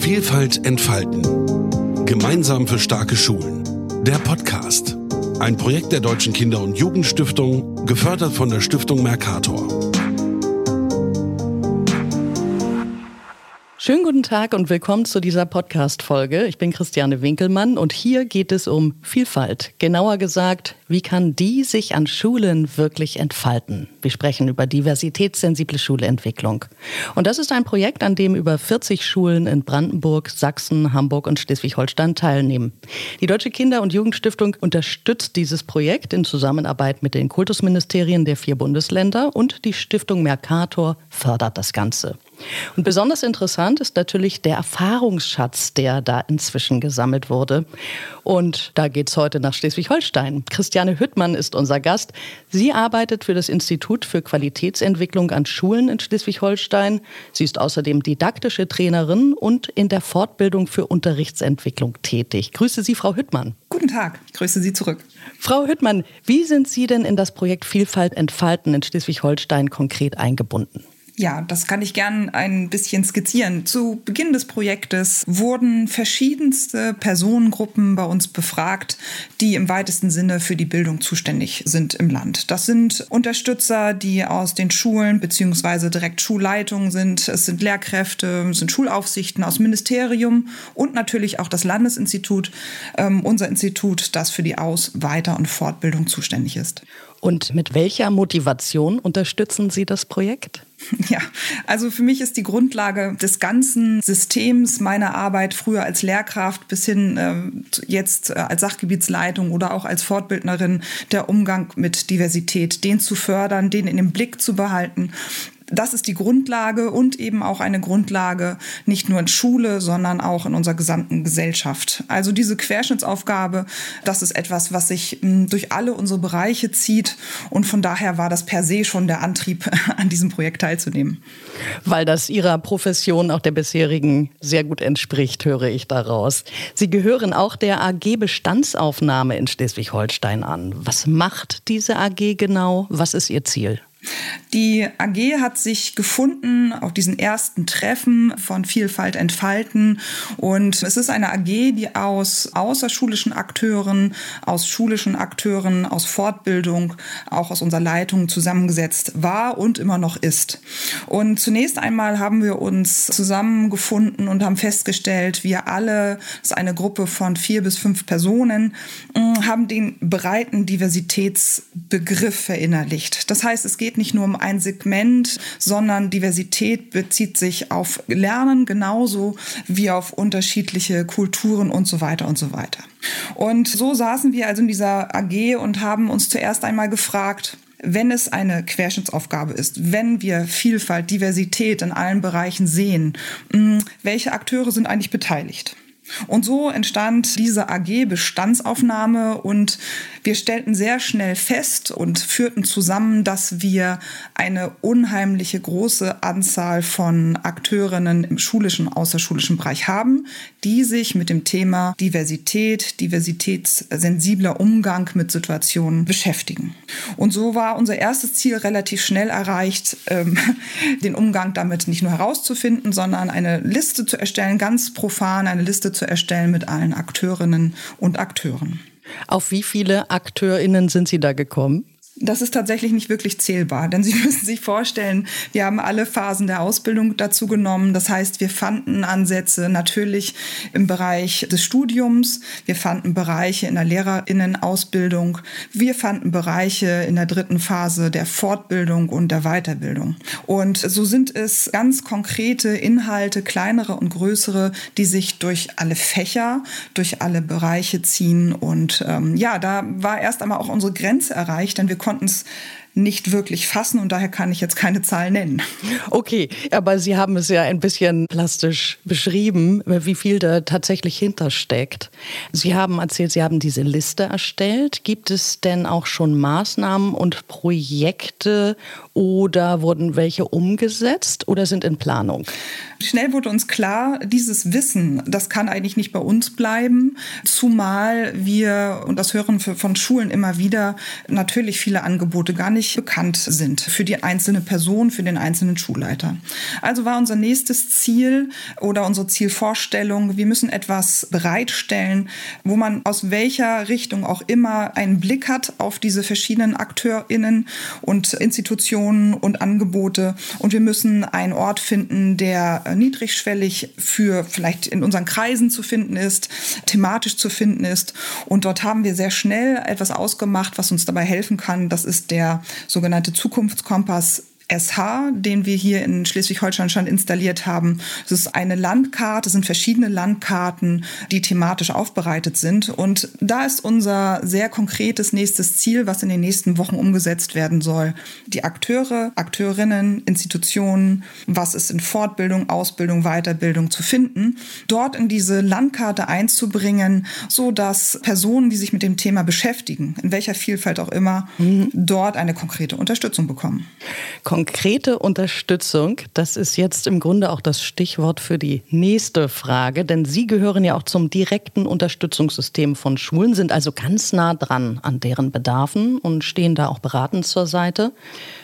Vielfalt entfalten. Gemeinsam für starke Schulen. Der Podcast. Ein Projekt der Deutschen Kinder- und Jugendstiftung, gefördert von der Stiftung Mercator. Schönen guten Tag und willkommen zu dieser Podcast-Folge. Ich bin Christiane Winkelmann und hier geht es um Vielfalt. Genauer gesagt, wie kann die sich an Schulen wirklich entfalten? Wir sprechen über diversitätssensible Schulentwicklung. Und das ist ein Projekt, an dem über 40 Schulen in Brandenburg, Sachsen, Hamburg und Schleswig-Holstein teilnehmen. Die Deutsche Kinder- und Jugendstiftung unterstützt dieses Projekt in Zusammenarbeit mit den Kultusministerien der vier Bundesländer und die Stiftung Mercator fördert das Ganze. Und besonders interessant ist natürlich der Erfahrungsschatz, der da inzwischen gesammelt wurde. Und da geht es heute nach Schleswig-Holstein. Christiane Hüttmann ist unser Gast. Sie arbeitet für das Institut für Qualitätsentwicklung an Schulen in Schleswig-Holstein. Sie ist außerdem didaktische Trainerin und in der Fortbildung für Unterrichtsentwicklung tätig. Grüße Sie, Frau Hüttmann. Guten Tag, grüße Sie zurück. Frau Hüttmann, wie sind Sie denn in das Projekt Vielfalt entfalten in Schleswig-Holstein konkret eingebunden? Ja, das kann ich gern ein bisschen skizzieren. Zu Beginn des Projektes wurden verschiedenste Personengruppen bei uns befragt, die im weitesten Sinne für die Bildung zuständig sind im Land. Das sind Unterstützer, die aus den Schulen bzw. direkt Schulleitungen sind. Es sind Lehrkräfte, es sind Schulaufsichten aus Ministerium und natürlich auch das Landesinstitut, ähm, unser Institut, das für die Aus-, Weiter- und Fortbildung zuständig ist. Und mit welcher Motivation unterstützen Sie das Projekt? Ja, also für mich ist die Grundlage des ganzen Systems meiner Arbeit früher als Lehrkraft bis hin äh, jetzt äh, als Sachgebietsleitung oder auch als Fortbildnerin der Umgang mit Diversität, den zu fördern, den in den Blick zu behalten das ist die Grundlage und eben auch eine Grundlage nicht nur in Schule, sondern auch in unserer gesamten Gesellschaft. Also diese Querschnittsaufgabe, das ist etwas, was sich hm, durch alle unsere Bereiche zieht und von daher war das per se schon der Antrieb, an diesem Projekt teilzunehmen. Weil das Ihrer Profession auch der bisherigen sehr gut entspricht, höre ich daraus. Sie gehören auch der AG Bestandsaufnahme in Schleswig-Holstein an. Was macht diese AG genau? Was ist Ihr Ziel? Die AG hat sich gefunden auf diesen ersten Treffen von Vielfalt entfalten und es ist eine AG, die aus außerschulischen Akteuren, aus schulischen Akteuren, aus Fortbildung, auch aus unserer Leitung zusammengesetzt war und immer noch ist. Und zunächst einmal haben wir uns zusammengefunden und haben festgestellt, wir alle, das ist eine Gruppe von vier bis fünf Personen, mm, haben den breiten Diversitätsbegriff verinnerlicht. Das heißt, es geht geht nicht nur um ein Segment, sondern Diversität bezieht sich auf Lernen genauso wie auf unterschiedliche Kulturen und so weiter und so weiter. Und so saßen wir also in dieser AG und haben uns zuerst einmal gefragt, wenn es eine Querschnittsaufgabe ist, wenn wir Vielfalt, Diversität in allen Bereichen sehen, hm, welche Akteure sind eigentlich beteiligt? Und so entstand diese AG Bestandsaufnahme und wir stellten sehr schnell fest und führten zusammen, dass wir eine unheimliche große Anzahl von Akteurinnen im schulischen, außerschulischen Bereich haben, die sich mit dem Thema Diversität, diversitätssensibler Umgang mit Situationen beschäftigen. Und so war unser erstes Ziel relativ schnell erreicht, ähm, den Umgang damit nicht nur herauszufinden, sondern eine Liste zu erstellen, ganz profan eine Liste zu erstellen mit allen Akteurinnen und Akteuren. Auf wie viele AkteurInnen sind Sie da gekommen? Das ist tatsächlich nicht wirklich zählbar, denn Sie müssen sich vorstellen, wir haben alle Phasen der Ausbildung dazu genommen. Das heißt, wir fanden Ansätze natürlich im Bereich des Studiums, wir fanden Bereiche in der Lehrerinnenausbildung, wir fanden Bereiche in der dritten Phase der Fortbildung und der Weiterbildung. Und so sind es ganz konkrete Inhalte, kleinere und größere, die sich durch alle Fächer, durch alle Bereiche ziehen. Und ähm, ja, da war erst einmal auch unsere Grenze erreicht, denn wir konnten konnten es nicht wirklich fassen und daher kann ich jetzt keine Zahl nennen. Okay, aber Sie haben es ja ein bisschen plastisch beschrieben, wie viel da tatsächlich hintersteckt. Sie haben erzählt, Sie haben diese Liste erstellt. Gibt es denn auch schon Maßnahmen und Projekte oder wurden welche umgesetzt oder sind in Planung? Schnell wurde uns klar, dieses Wissen, das kann eigentlich nicht bei uns bleiben, zumal wir, und das hören wir von Schulen immer wieder, natürlich viele Angebote gar nicht nicht bekannt sind für die einzelne Person, für den einzelnen Schulleiter. Also war unser nächstes Ziel oder unsere Zielvorstellung, wir müssen etwas bereitstellen, wo man aus welcher Richtung auch immer einen Blick hat auf diese verschiedenen AkteurInnen und Institutionen und Angebote. Und wir müssen einen Ort finden, der niedrigschwellig für vielleicht in unseren Kreisen zu finden ist, thematisch zu finden ist. Und dort haben wir sehr schnell etwas ausgemacht, was uns dabei helfen kann. Das ist der sogenannte Zukunftskompass SH, den wir hier in Schleswig-Holstein schon installiert haben. Es ist eine Landkarte, es sind verschiedene Landkarten, die thematisch aufbereitet sind. Und da ist unser sehr konkretes nächstes Ziel, was in den nächsten Wochen umgesetzt werden soll. Die Akteure, Akteurinnen, Institutionen, was ist in Fortbildung, Ausbildung, Weiterbildung zu finden, dort in diese Landkarte einzubringen, so dass Personen, die sich mit dem Thema beschäftigen, in welcher Vielfalt auch immer, mhm. dort eine konkrete Unterstützung bekommen. Kon konkrete Unterstützung, das ist jetzt im Grunde auch das Stichwort für die nächste Frage, denn Sie gehören ja auch zum direkten Unterstützungssystem von Schulen, sind also ganz nah dran an deren Bedarfen und stehen da auch beratend zur Seite.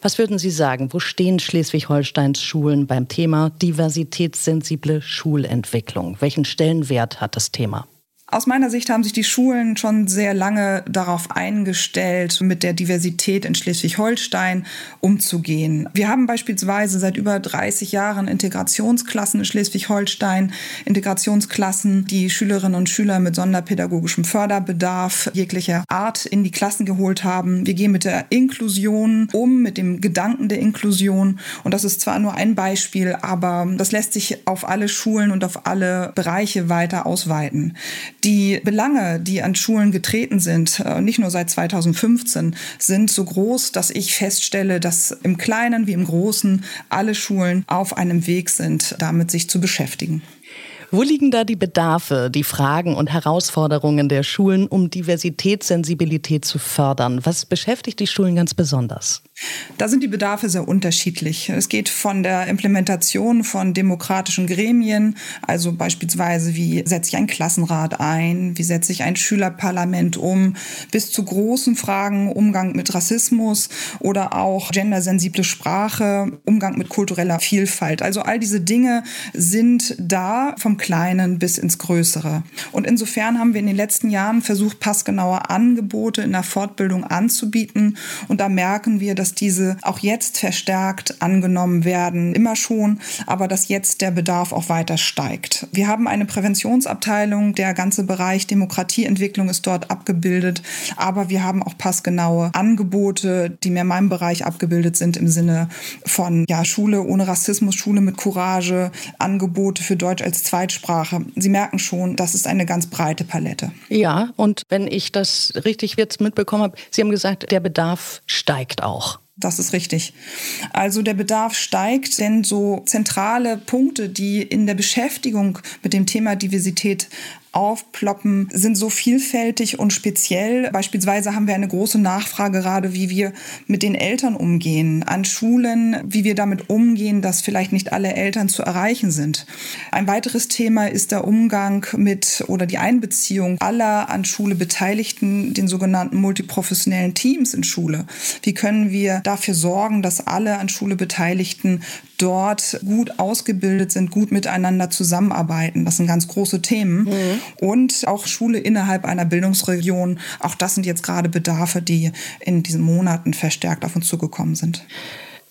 Was würden Sie sagen, wo stehen Schleswig-Holsteins Schulen beim Thema diversitätssensible Schulentwicklung? Welchen Stellenwert hat das Thema? Aus meiner Sicht haben sich die Schulen schon sehr lange darauf eingestellt, mit der Diversität in Schleswig-Holstein umzugehen. Wir haben beispielsweise seit über 30 Jahren Integrationsklassen in Schleswig-Holstein, Integrationsklassen, die Schülerinnen und Schüler mit sonderpädagogischem Förderbedarf jeglicher Art in die Klassen geholt haben. Wir gehen mit der Inklusion um, mit dem Gedanken der Inklusion. Und das ist zwar nur ein Beispiel, aber das lässt sich auf alle Schulen und auf alle Bereiche weiter ausweiten. Die Belange, die an Schulen getreten sind, äh, nicht nur seit 2015, sind so groß, dass ich feststelle, dass im Kleinen wie im Großen alle Schulen auf einem Weg sind, damit sich zu beschäftigen. Wo liegen da die Bedarfe, die Fragen und Herausforderungen der Schulen, um Diversitätssensibilität zu fördern? Was beschäftigt die Schulen ganz besonders? Da sind die Bedarfe sehr unterschiedlich. Es geht von der Implementation von demokratischen Gremien, also beispielsweise wie setze ich einen Klassenrat ein, wie setze ich ein Schülerparlament um, bis zu großen Fragen Umgang mit Rassismus oder auch gendersensible Sprache, Umgang mit kultureller Vielfalt. Also all diese Dinge sind da vom Kleinen bis ins Größere. Und insofern haben wir in den letzten Jahren versucht, passgenaue Angebote in der Fortbildung anzubieten. Und da merken wir, dass diese auch jetzt verstärkt angenommen werden, immer schon, aber dass jetzt der Bedarf auch weiter steigt. Wir haben eine Präventionsabteilung, der ganze Bereich Demokratieentwicklung ist dort abgebildet, aber wir haben auch passgenaue Angebote, die mehr in meinem Bereich abgebildet sind im Sinne von ja, Schule ohne Rassismus, Schule mit Courage, Angebote für Deutsch als Zweitsprache. Sie merken schon, das ist eine ganz breite Palette. Ja, und wenn ich das richtig jetzt mitbekommen habe, Sie haben gesagt, der Bedarf steigt auch. Das ist richtig. Also der Bedarf steigt, denn so zentrale Punkte, die in der Beschäftigung mit dem Thema Diversität aufploppen, sind so vielfältig und speziell. Beispielsweise haben wir eine große Nachfrage gerade, wie wir mit den Eltern umgehen, an Schulen, wie wir damit umgehen, dass vielleicht nicht alle Eltern zu erreichen sind. Ein weiteres Thema ist der Umgang mit oder die Einbeziehung aller an Schule Beteiligten, den sogenannten multiprofessionellen Teams in Schule. Wie können wir dafür sorgen, dass alle an Schule Beteiligten dort gut ausgebildet sind, gut miteinander zusammenarbeiten. Das sind ganz große Themen. Mhm. Und auch Schule innerhalb einer Bildungsregion. Auch das sind jetzt gerade Bedarfe, die in diesen Monaten verstärkt auf uns zugekommen sind.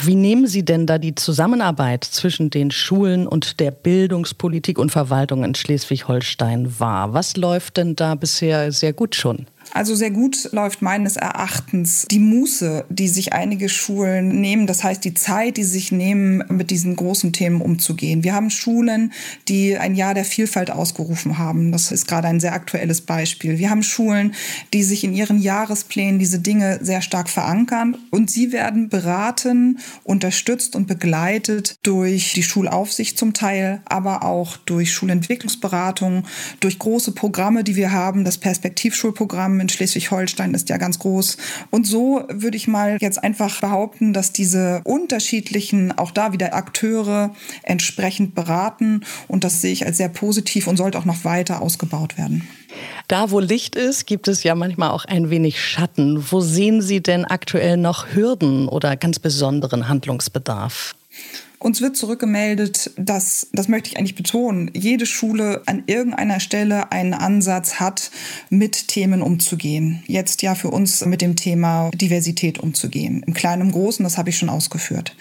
Wie nehmen Sie denn da die Zusammenarbeit zwischen den Schulen und der Bildungspolitik und Verwaltung in Schleswig-Holstein wahr? Was läuft denn da bisher sehr gut schon? Also sehr gut läuft meines Erachtens die Muße, die sich einige Schulen nehmen. Das heißt, die Zeit, die sich nehmen, mit diesen großen Themen umzugehen. Wir haben Schulen, die ein Jahr der Vielfalt ausgerufen haben. Das ist gerade ein sehr aktuelles Beispiel. Wir haben Schulen, die sich in ihren Jahresplänen diese Dinge sehr stark verankern. Und sie werden beraten, unterstützt und begleitet durch die Schulaufsicht zum Teil, aber auch durch Schulentwicklungsberatung, durch große Programme, die wir haben, das Perspektivschulprogramm haben in Schleswig-Holstein, ist ja ganz groß. Und so würde ich mal jetzt einfach behaupten, dass diese unterschiedlichen, auch da wieder Akteure entsprechend beraten. Und das sehe ich als sehr positiv und sollte auch noch weiter ausgebaut werden. Da, wo Licht ist, gibt es ja manchmal auch ein wenig Schatten. Wo sehen Sie denn aktuell noch Hürden oder ganz besonderen Handlungsbedarf? Uns wird zurückgemeldet, dass, das möchte ich eigentlich betonen, jede Schule an irgendeiner Stelle einen Ansatz hat, mit Themen umzugehen. Jetzt ja für uns mit dem Thema Diversität umzugehen. Im Kleinen, im Großen, das habe ich schon ausgeführt.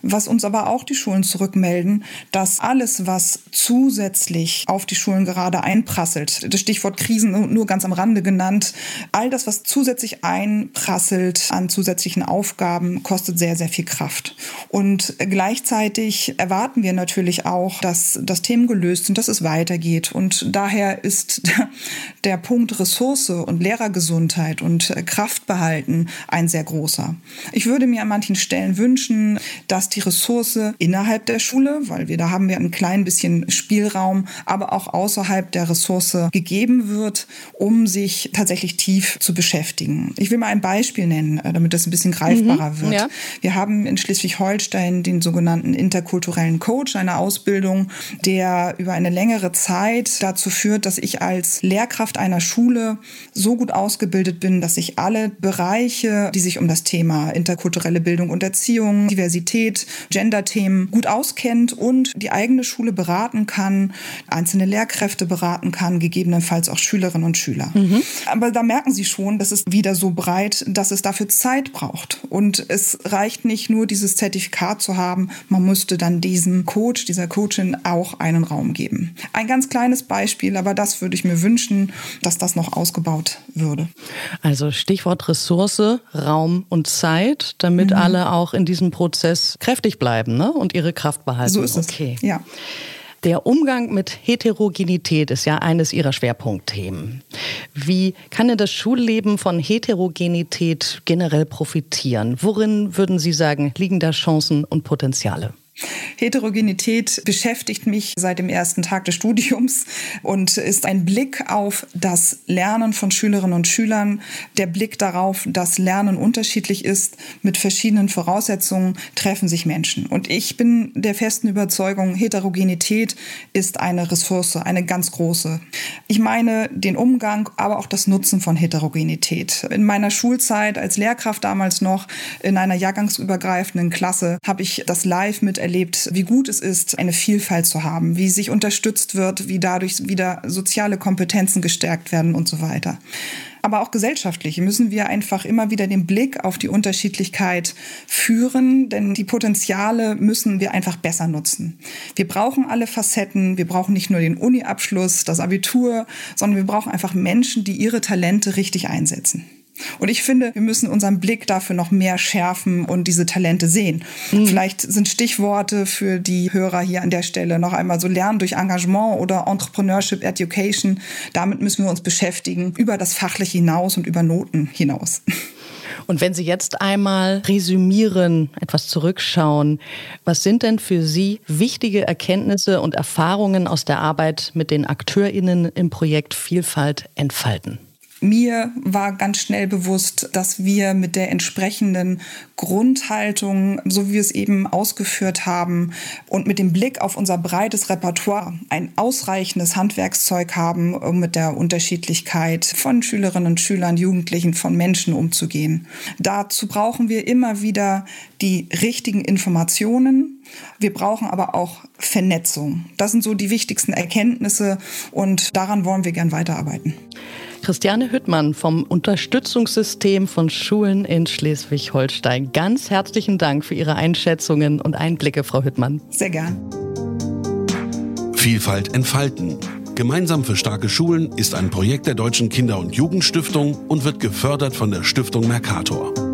Was uns aber auch die Schulen zurückmelden, dass alles, was zusätzlich auf die Schulen gerade einprasselt, das Stichwort Krisen nur ganz am Rande genannt, all das, was zusätzlich einprasselt an zusätzlichen Aufgaben, kostet sehr, sehr viel Kraft. Und gleichzeitig erwarten wir natürlich auch, dass das Themen gelöst sind, dass es weitergeht. Und daher ist der Punkt Ressource und Lehrergesundheit und Kraft behalten ein sehr großer. Ich würde mir an manchen Stellen wünschen, dass die Ressource innerhalb der Schule, weil wir da haben wir ein klein bisschen Spielraum, aber auch außerhalb der Ressource gegeben wird, um sich tatsächlich tief zu beschäftigen. Ich will mal ein Beispiel nennen, äh, damit das ein bisschen greifbarer mhm, wird. Ja. Wir haben in Schleswig-Holstein den sogenannten interkulturellen Coach, eine Ausbildung, der über eine längere Zeit dazu führt, dass ich als Lehrkraft einer Schule so gut ausgebildet bin, dass ich alle Bereiche, die sich um das Thema interkulturelle Bildung und Erziehung, Diversität, Gender-Themen gut auskennt und die eigene Schule beraten kann, einzelne Lehrkräfte beraten kann, gegebenenfalls auch Schülerinnen und Schüler. Mhm. Aber da merken Sie schon, das ist wieder so breit, dass es dafür Zeit braucht. Und es reicht nicht nur, dieses Zertifikat zu haben, man müsste dann diesem Coach, dieser Coachin auch einen Raum geben. Ein ganz kleines Beispiel, aber das würde ich mir wünschen, dass das noch ausgebaut würde. Also Stichwort Ressource, Raum und Zeit, damit mhm. alle auch in diesem Prozess kräftig bleiben ne? und ihre Kraft behalten. So ist es. Okay. Ja. Der Umgang mit Heterogenität ist ja eines Ihrer Schwerpunktthemen. Wie kann denn das Schulleben von Heterogenität generell profitieren? Worin würden Sie sagen, liegen da Chancen und Potenziale? Heterogenität beschäftigt mich seit dem ersten Tag des Studiums und ist ein Blick auf das Lernen von Schülerinnen und Schülern, der Blick darauf, dass Lernen unterschiedlich ist, mit verschiedenen Voraussetzungen treffen sich Menschen. Und ich bin der festen Überzeugung, Heterogenität ist eine Ressource, eine ganz große. Ich meine den Umgang, aber auch das Nutzen von Heterogenität. In meiner Schulzeit als Lehrkraft damals noch in einer jahrgangsübergreifenden Klasse habe ich das live miterlebt erlebt, wie gut es ist, eine Vielfalt zu haben, wie sich unterstützt wird, wie dadurch wieder soziale Kompetenzen gestärkt werden und so weiter aber auch gesellschaftlich müssen wir einfach immer wieder den Blick auf die Unterschiedlichkeit führen, denn die Potenziale müssen wir einfach besser nutzen. Wir brauchen alle Facetten, wir brauchen nicht nur den Uni-Abschluss, das Abitur, sondern wir brauchen einfach Menschen, die ihre Talente richtig einsetzen. Und ich finde, wir müssen unseren Blick dafür noch mehr schärfen und diese Talente sehen. Mhm. Vielleicht sind Stichworte für die Hörer hier an der Stelle noch einmal so Lernen durch Engagement oder Entrepreneurship Education. Damit müssen wir uns beschäftigen, über das Fachliche hinaus und über Noten hinaus. Und wenn Sie jetzt einmal resümieren, etwas zurückschauen, was sind denn für Sie wichtige Erkenntnisse und Erfahrungen aus der Arbeit mit den AkteurInnen im Projekt Vielfalt entfalten? Mir war ganz schnell bewusst, dass wir mit der entsprechenden Grundhaltung, so wie wir es eben ausgeführt haben, und mit dem Blick auf unser breites Repertoire ein ausreichendes Handwerkszeug haben, um mit der Unterschiedlichkeit von Schülerinnen und Schülern, Jugendlichen, von Menschen umzugehen. Dazu brauchen wir immer wieder die richtigen Informationen. Wir brauchen aber auch Vernetzung. Das sind so die wichtigsten Erkenntnisse und daran wollen wir gern weiterarbeiten. Christiane Hüttmann vom Unterstützungssystem von Schulen in Schleswig-Holstein. Ganz herzlichen Dank für Ihre Einschätzungen und Einblicke, Frau Hüttmann. Sehr gern. Vielfalt entfalten. Gemeinsam für starke Schulen ist ein Projekt der Deutschen Kinder- und Jugendstiftung und wird gefördert von der Stiftung Mercator.